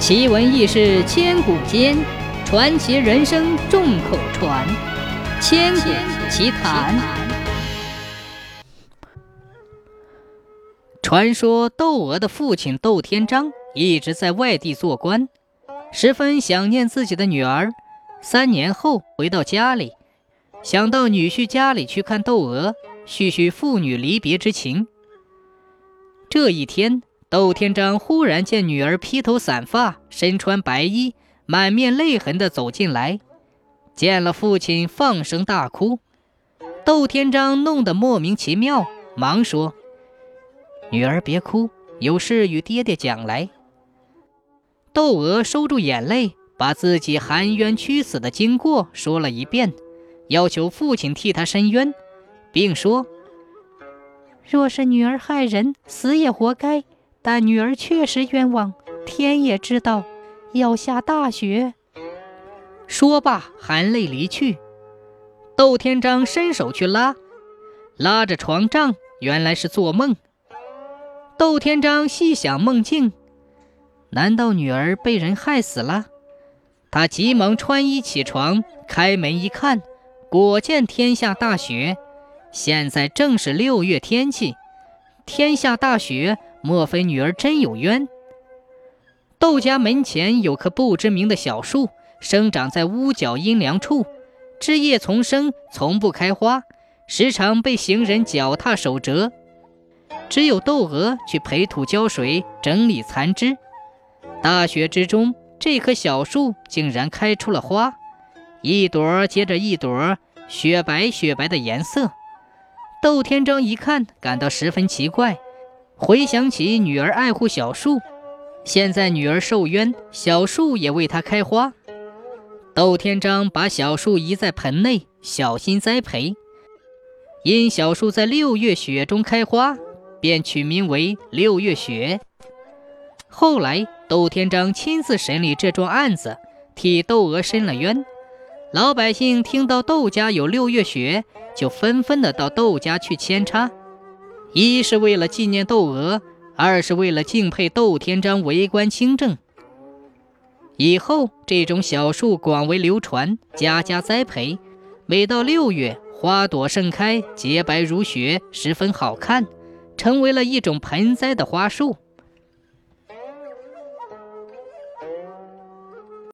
奇闻异事千古间，传奇人生众口传。千古奇谈。传说窦娥的父亲窦天章一直在外地做官，十分想念自己的女儿。三年后回到家里，想到女婿家里去看窦娥，叙叙父女离别之情。这一天。窦天章忽然见女儿披头散发，身穿白衣，满面泪痕地走进来，见了父亲，放声大哭。窦天章弄得莫名其妙，忙说：“女儿别哭，有事与爹爹讲来。”窦娥收住眼泪，把自己含冤屈死的经过说了一遍，要求父亲替她伸冤，并说：“若是女儿害人，死也活该。”但女儿确实冤枉，天也知道，要下大雪。说罢，含泪离去。窦天章伸手去拉，拉着床帐，原来是做梦。窦天章细想梦境，难道女儿被人害死了？他急忙穿衣起床，开门一看，果见天下大雪。现在正是六月天气，天下大雪。莫非女儿真有冤？窦家门前有棵不知名的小树，生长在屋角阴凉处，枝叶丛生，从不开花，时常被行人脚踏手折。只有窦娥去培土浇水，整理残枝。大雪之中，这棵小树竟然开出了花，一朵接着一朵，雪白雪白的颜色。窦天章一看，感到十分奇怪。回想起女儿爱护小树，现在女儿受冤，小树也为她开花。窦天章把小树移在盆内，小心栽培。因小树在六月雪中开花，便取名为六月雪。后来，窦天章亲自审理这桩案子，替窦娥伸了冤。老百姓听到窦家有六月雪，就纷纷的到窦家去扦插。一是为了纪念窦娥，二是为了敬佩窦天章为官清正。以后这种小树广为流传，家家栽培。每到六月，花朵盛开，洁白如雪，十分好看，成为了一种盆栽的花树。